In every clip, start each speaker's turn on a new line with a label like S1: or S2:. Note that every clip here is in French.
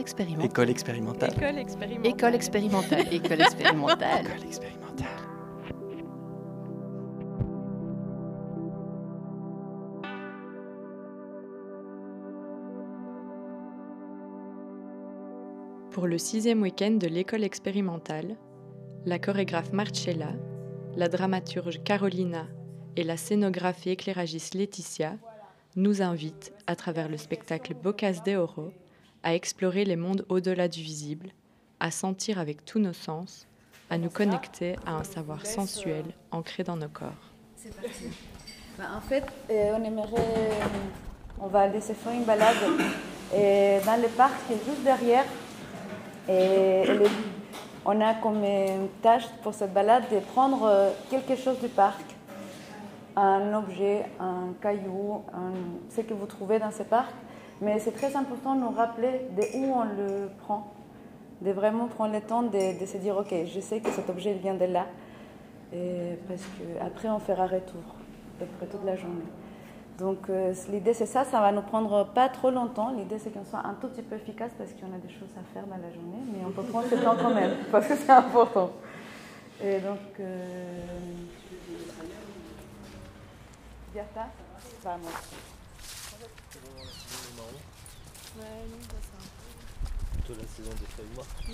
S1: École expérimentale.
S2: École expérimentale.
S3: École expérimentale.
S1: École expérimentale. École expérimentale.
S2: École expérimentale.
S3: Pour le sixième week-end de l'école expérimentale, la chorégraphe Marcella, la dramaturge Carolina et la scénographe et éclairagiste Laetitia nous invitent, à travers le spectacle Bocas de Oro, à explorer les mondes au-delà du visible, à sentir avec tous nos sens, à nous connecter à un savoir sensuel ancré dans nos corps.
S4: C'est parti. Bah, en fait, euh, on aimerait. On va aller se faire une balade euh, dans le parc qui est juste derrière. Et, on a comme euh, tâche pour cette balade de prendre euh, quelque chose du parc. Un objet, un caillou, ce que vous trouvez dans ce parc. Mais c'est très important de nous rappeler de où on le prend. De vraiment prendre le temps de, de se dire, OK, je sais que cet objet vient de là. Et parce qu'après, on fera retour, après toute la journée. Donc, euh, l'idée, c'est ça, ça va nous prendre pas trop longtemps. L'idée, c'est qu'on soit un tout petit peu efficace parce qu'on a des choses à faire dans la journée, mais on peut prendre ce temps quand même, parce que c'est important. Et donc, euh... ya está, vamos.
S2: Plutôt la saison des feuilles mortes.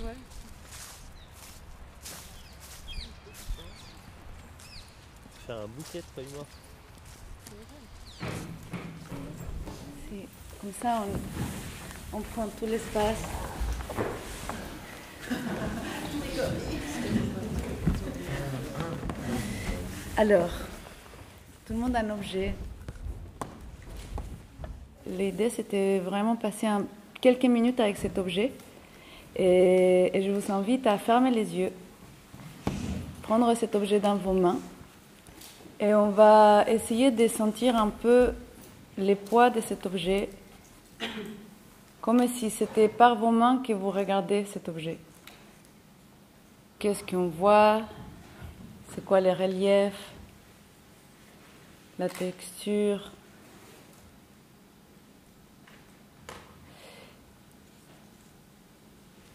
S2: Faire un bouquet de feuilles mortes.
S4: C'est- Comme ça, on, on prend tout l'espace. Alors, tout le monde a un objet. L'idée, c'était vraiment passer quelques minutes avec cet objet. Et, et je vous invite à fermer les yeux, prendre cet objet dans vos mains. Et on va essayer de sentir un peu le poids de cet objet, comme si c'était par vos mains que vous regardez cet objet. Qu'est-ce qu'on voit? C'est quoi les reliefs? La texture?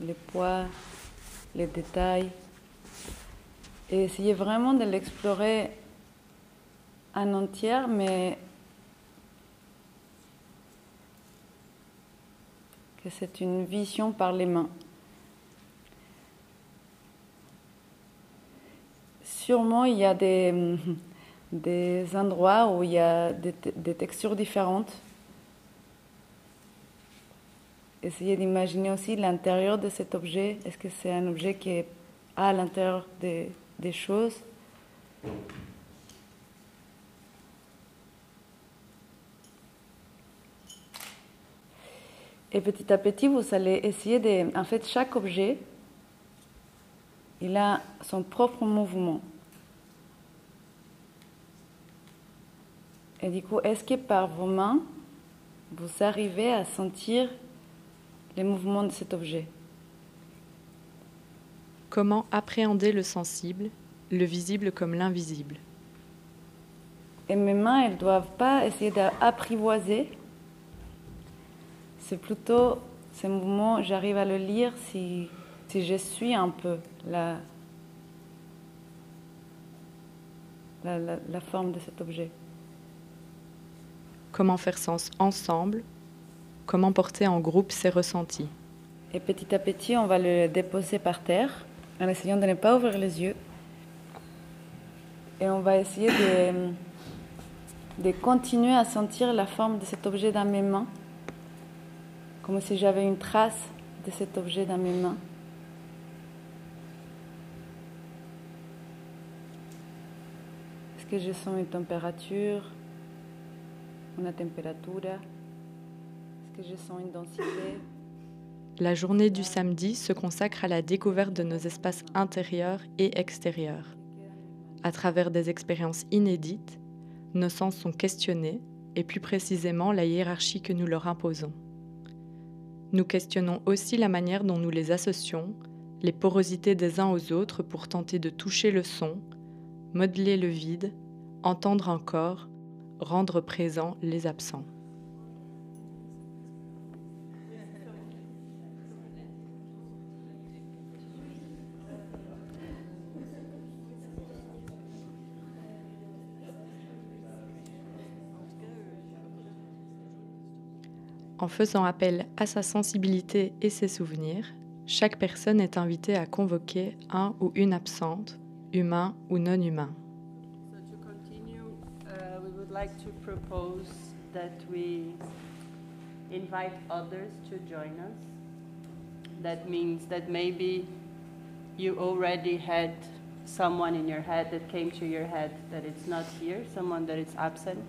S4: Les poids, les détails. Et essayez vraiment de l'explorer en entière, mais que c'est une vision par les mains. Sûrement, il y a des, des endroits où il y a des, des textures différentes. Essayez d'imaginer aussi l'intérieur de cet objet. Est-ce que c'est un objet qui est à l'intérieur des, des choses? Et petit à petit, vous allez essayer de... En fait, chaque objet, il a son propre mouvement. Et du coup, est-ce que par vos mains, vous arrivez à sentir les mouvements de cet objet
S3: Comment appréhender le sensible, le visible comme l'invisible?
S4: Et mes mains, elles ne doivent pas essayer d'apprivoiser. C'est plutôt ces mouvements, j'arrive à le lire si, si je suis un peu la, la, la- la forme de cet objet.
S3: Comment faire sens ensemble Comment porter en groupe ses ressentis
S4: Et petit à petit, on va le déposer par terre en essayant de ne pas ouvrir les yeux. Et on va essayer de, de continuer à sentir la forme de cet objet dans mes mains, comme si j'avais une trace de cet objet dans mes mains. Est-ce que je sens une température, une température? Que je sens une densité
S3: La journée du samedi se consacre à la découverte de nos espaces intérieurs et extérieurs. À travers des expériences inédites, nos sens sont questionnés et plus précisément la hiérarchie que nous leur imposons. Nous questionnons aussi la manière dont nous les associons, les porosités des uns aux autres pour tenter de toucher le son, modeler le vide, entendre un corps, rendre présents les absents. En faisant appel à sa sensibilité et ses souvenirs, chaque personne est invitée à convoquer un ou une absente, humain ou non humain.
S5: Invite others to join us. That means that maybe you already had someone in your head that came to your head that it's not here, someone that is absent,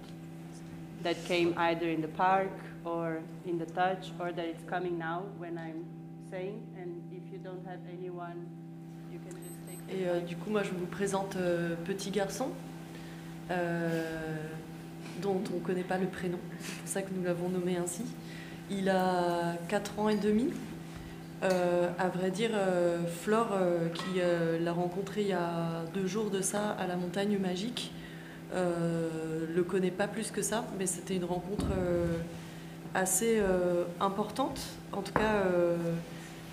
S5: that came either in the park or in the touch, or that it's coming now when I'm saying. And if you don't have anyone, you can just take
S6: Et euh, du coup, moi, je vous présente euh, Petit Garçon, euh, dont on ne connaît pas le prénom. C'est pour ça que nous l'avons nommé ainsi. Il a 4 ans et demi. Euh, à vrai dire, euh, Flore, euh, qui l'a rencontré il y a deux jours de ça à la montagne magique, euh, le connaît pas plus que ça, mais c'était une rencontre euh, assez euh, importante, en tout cas euh,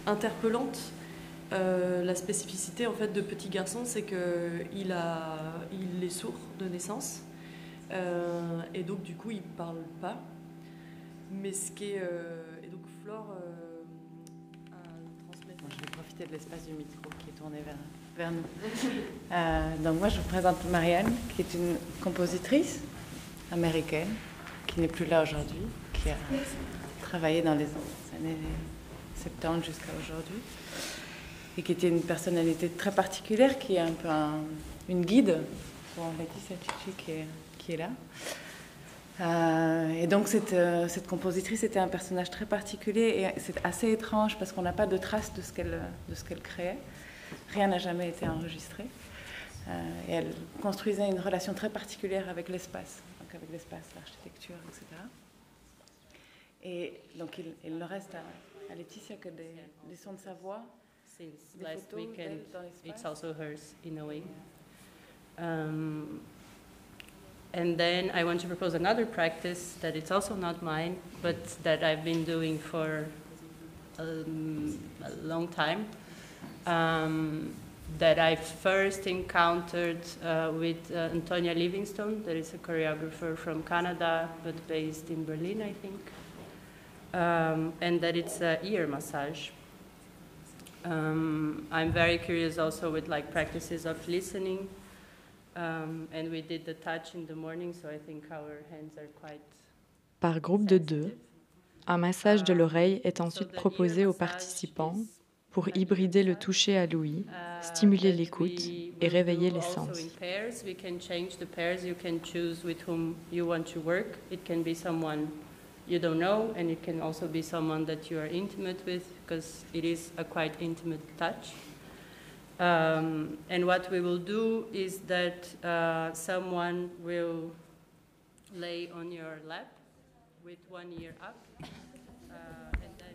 S6: interpellante. Euh, la spécificité en fait de petit garçon, c'est que il est sourd de naissance et donc du coup il parle pas. Mais ce qui est et donc Flore transmis.
S1: Bon, je vais profiter de l'espace du micro qui est tourné vers, vers nous. Donc moi, je vous présente Marianne, qui est une compositrice américaine, qui n'est plus là aujourd'hui, qui a travaillé dans les années 70 jusqu'à aujourd'hui, et qui était une personnalité très particulière, qui est un peu un- une guide pour Chichi qui est, qui est là. Euh, et donc cette, euh, cette compositrice était un personnage très particulier et c'est assez étrange parce qu'on n'a pas de traces de ce qu'elle qu'elle créait. Rien n'a jamais été enregistré. Euh, et elle construisait une relation très particulière avec l'espace, avec l'espace, l'architecture, etc. Et donc il, il ne reste à, à Laetitia que des, des sons de sa voix,
S5: Since
S1: des
S5: last
S1: photos
S5: weekend, it's also hers in a way. Um, and then I want to propose another practice that it's also not mine, but that I've been doing for um, a long time. Um, that I first encountered uh, with uh, Antonia Livingstone, that is a choreographer from Canada, but based in Berlin, I think. Um, and that it's a ear massage. Um, I'm very curious also with like practices of listening. Um, and we did the touch in the morning, so I think our hands are quite.
S3: Par groupe de deux, un massage de l'oreille est ensuite
S5: the
S3: proposé aux participants pour hybrider le toucher à l'ouïe,
S5: uh,
S3: stimuler l'écoute et réveiller les sens.
S5: You don't know, and it can also be someone that you are intimate with, because it is a quite intimate touch. Um, and what we will do is that uh, someone will lay on your lap with one ear up, uh, and then.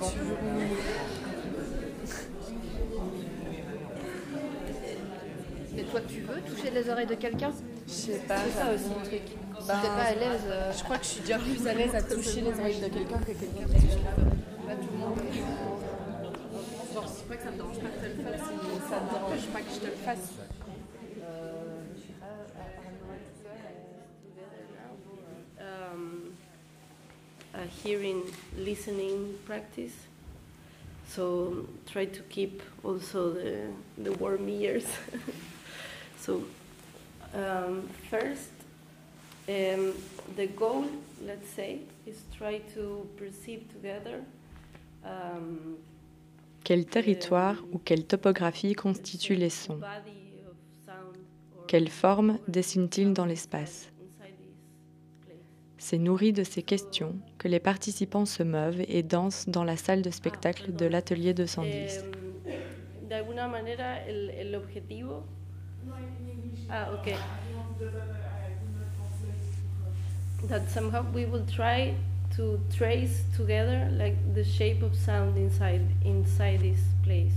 S7: Mais toi, tu veux toucher les oreilles de quelqu'un
S8: Je sais pas.
S7: C'est ça aussi le truc. Si
S8: Ben,
S7: t'es pas à l'aise, euh,
S8: Je crois que je suis déjà plus à l'aise à toucher les oreilles de quelqu'un que quelqu'un qui touche
S7: pas tout le monde.
S8: Genre, c'est pas que ça me dérange pas que tu le fasses, mais ça me dérange pas que je te le fasse.
S5: um, a hearing listening practice. So try to keep also the, the warm ears. so um, first, um, the goal, let's say, is try to perceive together um,
S3: Quel territoire ou quelle topographie constitue les sons? Quelle forme dessinent-ils dans l'espace? C'est nourri de ces questions que les participants se meuvent et dansent dans la salle de spectacle de l'atelier 210.
S5: Ah, okay. That somehow we will try to trace together like the shape of sound inside inside this place.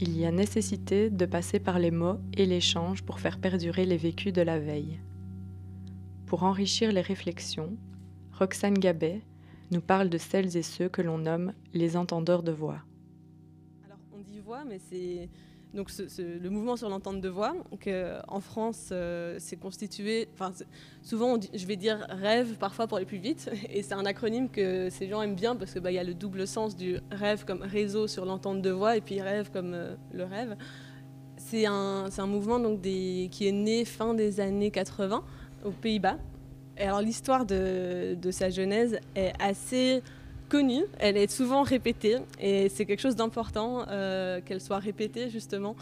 S3: Il y a nécessité de passer par les mots et l'échange pour faire perdurer les vécus de la veille. Pour enrichir les réflexions, Roxane Gabet nous parle de celles et ceux que l'on nomme les entendeurs de voix.
S9: Alors on dit voix, mais c'est donc le mouvement sur l'entente de voix, que en France, euh, c'est constitué, enfin, souvent je vais dire rêve parfois pour aller plus vite, et c'est un acronyme que ces gens aiment bien parce qu'il bah, y a le double sens du rêve comme réseau sur l'entente de voix et puis rêve comme euh, le rêve. C'est un, mouvement donc, qui est né fin des années 80 aux Pays-Bas. Et alors l'histoire de sa genèse est assez connue, elle est souvent répétée et c'est quelque chose d'important euh, qu'elle soit répétée justement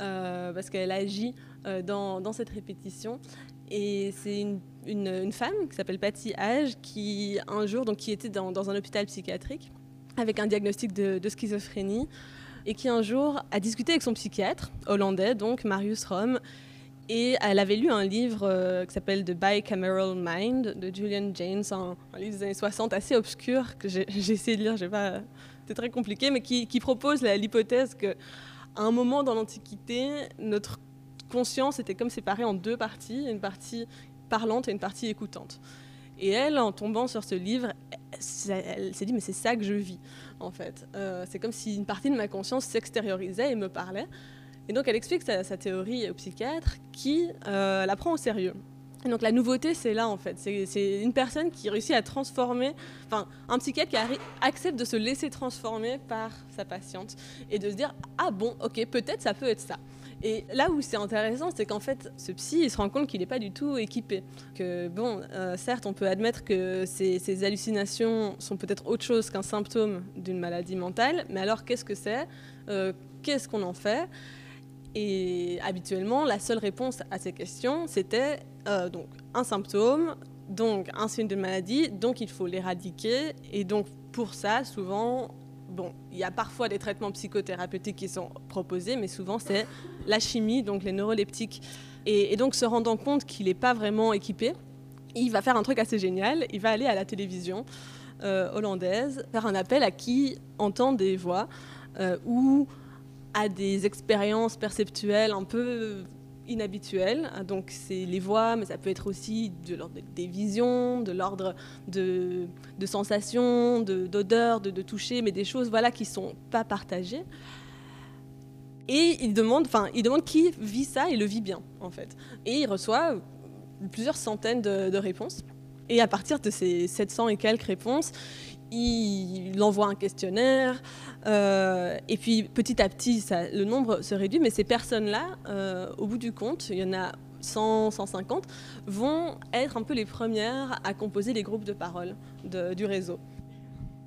S9: euh, parce qu'elle agit euh, dans, dans, cette répétition. Et c'est une, une, femme qui s'appelle Patty Age qui un jour donc qui était dans, dans un hôpital psychiatrique avec un diagnostic de, de, schizophrénie et qui un jour a discuté avec son psychiatre hollandais donc Marius Rom et elle avait lu un livre euh, qui s'appelle The Bicameral Mind de Julian James, un, livre des années 60 assez obscur que j'ai essayé de lire, c'était très compliqué, mais qui, propose l'hypothèse qu'à un moment dans l'Antiquité, notre conscience était comme séparée en deux parties, une partie parlante et une partie écoutante. Et elle, en tombant sur ce livre, elle s'est dit, mais c'est ça que je vis, en fait. Euh, c'est comme si une partie de ma conscience s'extériorisait et me parlait. Et donc elle explique sa, théorie au psychiatre qui euh, la prend au sérieux. Et donc la nouveauté, c'est là en fait. C'est une personne qui réussit à transformer, enfin un psychiatre qui accepte de se laisser transformer par sa patiente et de se dire ah bon ok peut-être ça peut être ça. Et là où c'est intéressant, c'est qu'en fait, ce psy, il se rend compte qu'il n'est pas du tout équipé. Que bon, euh, certes, on peut admettre que ces, hallucinations sont peut-être autre chose qu'un symptôme d'une maladie mentale, mais alors qu'est-ce que c'est? Euh, Qu'est-ce qu'on en fait? Et habituellement, la seule réponse à ces questions, c'était euh, donc un symptôme, donc un signe de maladie, donc il faut l'éradiquer. Et donc pour ça, souvent, bon, il y a parfois des traitements psychothérapeutiques qui sont proposés, mais souvent c'est la chimie, donc les neuroleptiques. Et, donc se rendant compte qu'il n'est pas vraiment équipé, il va faire un truc assez génial. Il va aller à la télévision euh, hollandaise, faire un appel à qui entend des voix euh, ou à des expériences perceptuelles un peu inhabituelles. Donc c'est les voix, mais ça peut être aussi de l'ordre des visions, de l'ordre de, sensations, d'odeurs, de, de, toucher, mais des choses voilà qui sont pas partagées. Et il demande, enfin, il demande qui vit ça et le vit bien en fait. Et il reçoit plusieurs centaines de, de réponses. Et à partir de ces 700 et quelques réponses, il envoie un questionnaire, euh, et puis petit à petit, le nombre se réduit, mais ces personnes-là, euh, au bout du compte, il y en a 100, 150, vont être un peu les premières à composer les groupes de parole du réseau.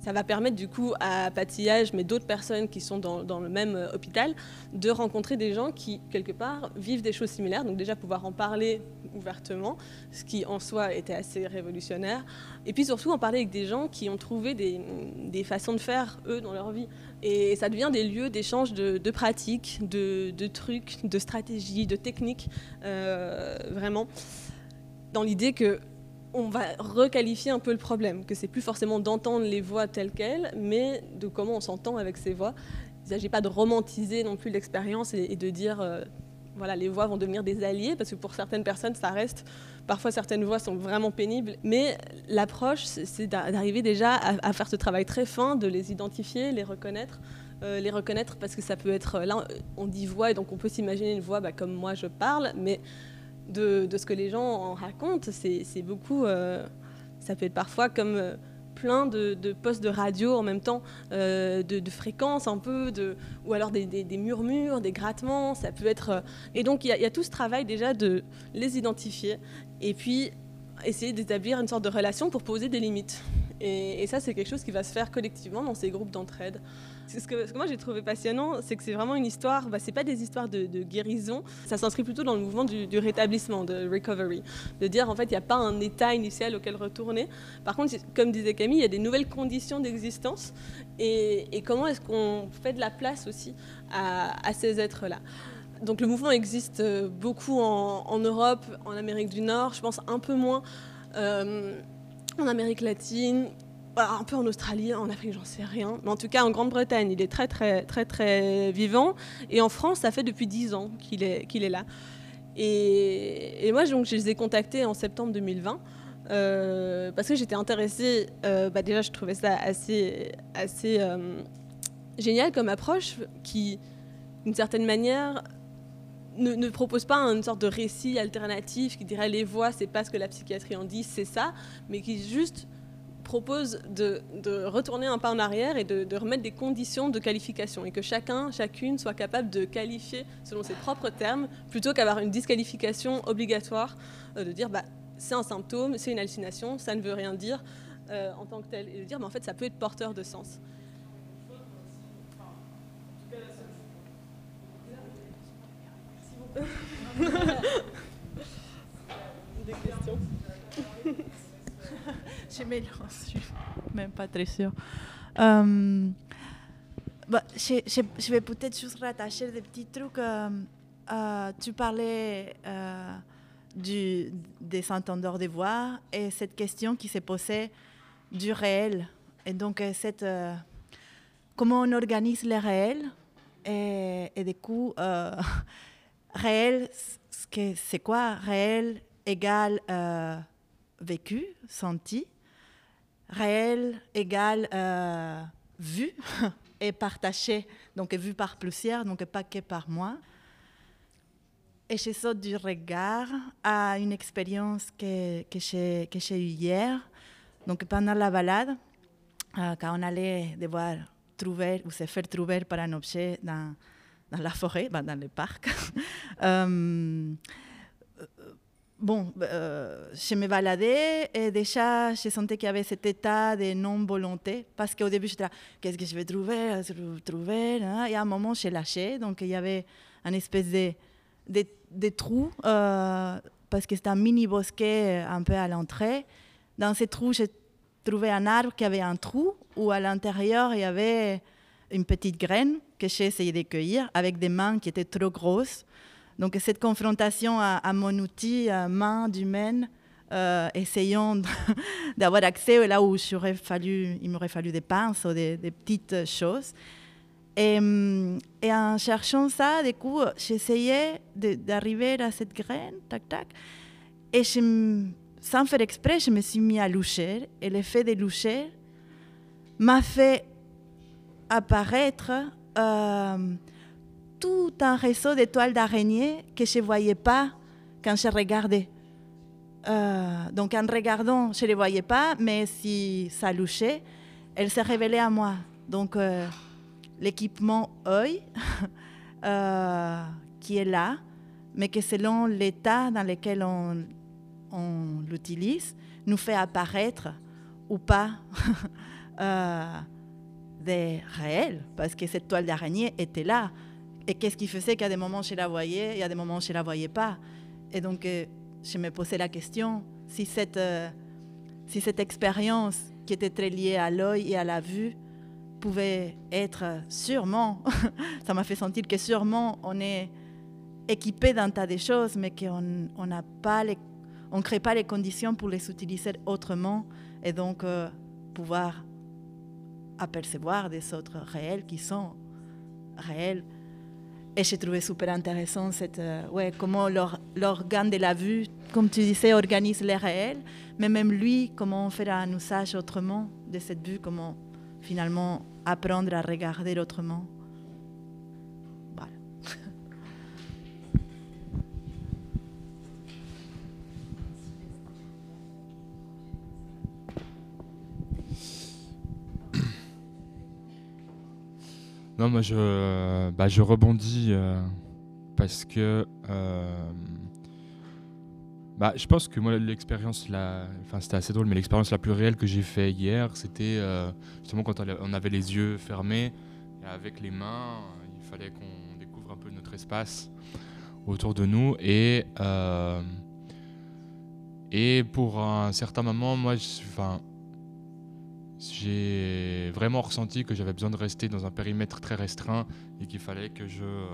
S9: Ça va permettre du coup à Patillage, mais d'autres personnes qui sont dans, le même euh, hôpital, de rencontrer des gens qui, quelque part, vivent des choses similaires. Donc déjà pouvoir en parler ouvertement, ce qui en soi était assez révolutionnaire. Et puis surtout en parler avec des gens qui ont trouvé des, façons de faire, eux, dans leur vie. Et ça devient des lieux d'échange de, pratiques, de, de, trucs, de stratégies, de techniques, euh, vraiment. Dans l'idée que on va requalifier un peu le problème, que c'est plus forcément d'entendre les voix telles quelles, mais de comment on s'entend avec ces voix. Il ne s'agit pas de romantiser non plus l'expérience et, de dire, euh, voilà, les voix vont devenir des alliés, parce que pour certaines personnes, ça reste, parfois certaines voix sont vraiment pénibles, mais l'approche, c'est d'arriver déjà à, faire ce travail très fin, de les identifier, les reconnaître, euh, les reconnaître parce que ça peut être, là, on dit voix, et donc on peut s'imaginer une voix bah, comme moi je parle, mais de, ce que les gens en racontent. C'est beaucoup. Euh, ça peut être parfois comme euh, plein de, postes de radio en même temps, euh, de, fréquences un peu, de, ou alors des, murmures, des grattements. Ça peut être. et donc il y, a tout ce travail déjà de les identifier et puis essayer d'établir une sorte de relation pour poser des limites. Et, et ça, c'est quelque chose qui va se faire collectivement dans ces groupes d'entraide. Ce que, moi j'ai trouvé passionnant, c'est que c'est vraiment une histoire, bah, c'est pas des histoires de, guérison, ça s'inscrit plutôt dans le mouvement du, rétablissement, de recovery. De dire en fait, il n'y a pas un état initial auquel retourner. Par contre, comme disait Camille, il y a des nouvelles conditions d'existence et, comment est-ce qu'on fait de la place aussi à, ces êtres-là? Donc le mouvement existe euh, beaucoup en, Europe, en Amérique du Nord, je pense un peu moins euh, en Amérique latine, un peu en Australie, en Afrique, j'en sais rien. Mais en tout cas, en Grande-Bretagne, il est très, très, très, très vivant. Et en France, ça fait depuis 10 ans qu'il est, qu'il est là. Et, moi, donc, je les ai contactés en septembre 2020. Euh, parce que j'étais intéressée, euh, bah déjà je trouvais ça assez, assez euh, génial comme approche qui, d'une certaine manière, ne, ne, propose pas une sorte de récit alternatif qui dirait les voix, c'est pas ce que la psychiatrie en dit, c'est ça, mais qui juste propose de, retourner un pas en arrière et de, remettre des conditions de qualification et que chacun, chacune soit capable de qualifier selon ses propres termes plutôt qu'avoir une disqualification obligatoire euh, de dire bah, c'est un symptôme, c'est une hallucination, ça ne veut rien dire euh, en tant que tel et de dire mais en fait ça peut être porteur de sens.
S10: des questions? Je me suis même pas très sûre. Euh, bah, je, je, vais peut-être juste rattacher des petits trucs. Euh, euh, tu parlais du, des entendeurs de voix et cette question qui s'est posée du réel. Et donc, cette, comment on organise le réel et, et du coup, réel, c'est quoi Réel égale vécu, senti? Réel égale euh, vu et partagé, donc vu par plusieurs, donc pas que par moi. Et je saute du regard à une expérience que, que j'ai eue hier. Donc pendant la balade, euh, quand on allait devoir trouver ou se faire trouver par un objet dans, dans la forêt, dans le parc, euh, bon, euh, je me baladais et déjà je sentais qu'il y avait cet état de non-volonté parce qu'au début j'étais là, qu'est-ce que je vais trouver, trouver hein? Et à un moment j'ai lâché, donc il y avait un espèce de, de, de trou euh, parce que c'était un mini bosquet un peu à l'entrée. Dans ce trou, j'ai trouvé un arbre qui avait un trou où à l'intérieur il y avait une petite graine que j'ai essayé de cueillir avec des mains qui étaient trop grosses. Donc cette confrontation à, mon outil, à main d'humaine, euh, essayant d'avoir accès là où fallu, il m'aurait fallu des pinces ou des, petites choses. Et, mm, et, en cherchant ça, du coup, j'essayais d'arriver à cette graine, tac, tac. Et sans faire exprès, je me suis mis à loucher. Et l'effet de loucher m'a fait apparaître euh, tout un réseau d'étoiles d'araignées que je ne voyais pas quand je regardais. Euh, donc en regardant, je ne les voyais pas, mais si ça louchait, elles se révélaient à moi. Donc euh, l'équipement œil euh, qui est là, mais que selon l'état dans lequel on l'utilise, nous fait apparaître ou pas des réels, parce que cette toile d'araignée était là. Et qu'est-ce qui faisait qu'à des moments je la voyais et à des moments je ne la voyais pas. Et donc euh, je me posais la question si cette, euh, si cette expérience qui était très liée à l'œil et à la vue pouvait être sûrement, ça m'a fait sentir que sûrement on est équipé d'un tas de choses, mais qu'on on n'a pas les, on crée pas les conditions pour les utiliser autrement et donc euh, pouvoir apercevoir des autres réels qui sont réels et j'ai trouvé super intéressant cette, euh, ouais, comment l'organe de la vue, comme tu disais, organise les réels, mais même lui, comment faire un usage autrement de cette vue, comment finalement apprendre à regarder autrement.
S11: Non, moi je, bah, je rebondis euh, parce que euh, bah, je pense que moi l'expérience, enfin c'était assez drôle, mais l'expérience la plus réelle que j'ai fait hier, c'était euh, justement quand on avait les yeux fermés et avec les mains, il fallait qu'on découvre un peu notre espace autour de nous. Et et pour un certain moment, moi, enfin j'ai vraiment ressenti que j'avais besoin de rester dans un périmètre très restreint et qu'il fallait que je euh,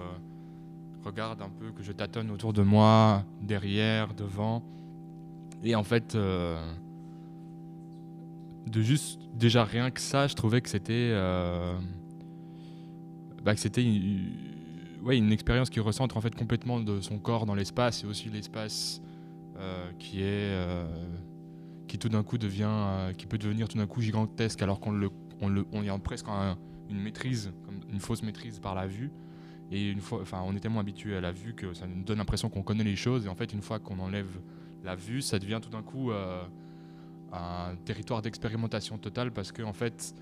S11: regarde un peu, que je tâtonne autour de moi, derrière, devant. Et en fait, euh, de juste, déjà rien que ça, je trouvais que c'était. Euh, bah, c'était une, ouais, une expérience qui recentre en fait complètement de son corps dans l'espace et aussi l'espace qui est. qui tout d'un coup devient. qui peut devenir tout d'un coup gigantesque alors qu'on le, on le, on y a presque une maîtrise, une fausse maîtrise par la vue. Et une fois, enfin, on est tellement habitué à la vue que ça nous donne l'impression qu'on connaît les choses. Et en fait, une fois qu'on enlève la vue, ça devient tout d'un coup euh, un territoire d'expérimentation totale parce qu'en en fait,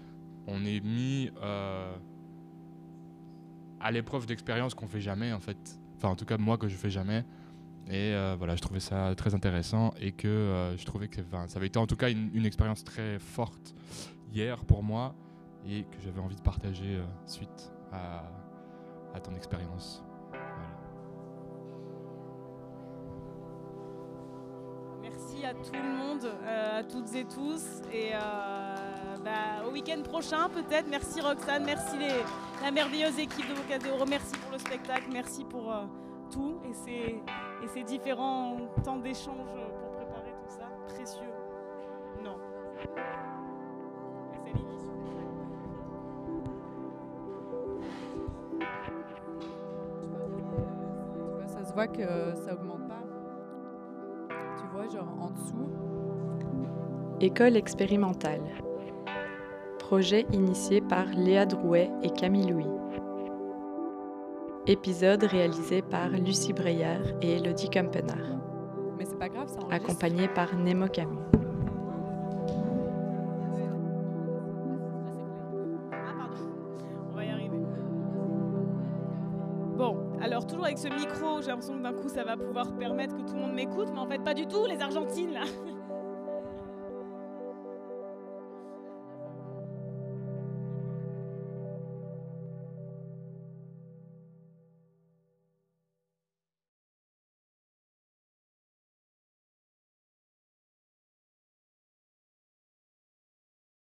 S11: on est mis euh, à l'épreuve d'expérience qu'on fait jamais, en fait. Enfin, en tout cas, moi, que je fais jamais. Et euh, voilà, je trouvais ça très intéressant et que je trouvais que ça avait été en tout cas une, expérience très forte hier pour moi et que j'avais envie de partager suite à ton expérience.
S12: Merci à tout le monde, euh, à toutes et tous. Et euh, bah, au week-end prochain, peut-être. Merci Roxane, merci les, la merveilleuse équipe de Vocadéo. Merci pour le spectacle, merci pour euh, tout. Et ces, et ces différents temps d'échange pour préparer tout ça. Précieux. Non.
S13: vois que ça augmente pas. Tu vois, genre en dessous.
S3: École expérimentale. Projet initié par Léa Drouet et Camille Louis. Épisode réalisé par Lucie Breyer et Elodie Kempenard.
S13: Mais c'est pas grave, ça
S3: Accompagné par Nemo Camus.
S12: avec ce micro, j'ai l'impression que d'un coup ça va pouvoir permettre que tout le monde m'écoute, mais en fait pas du tout, les Argentines là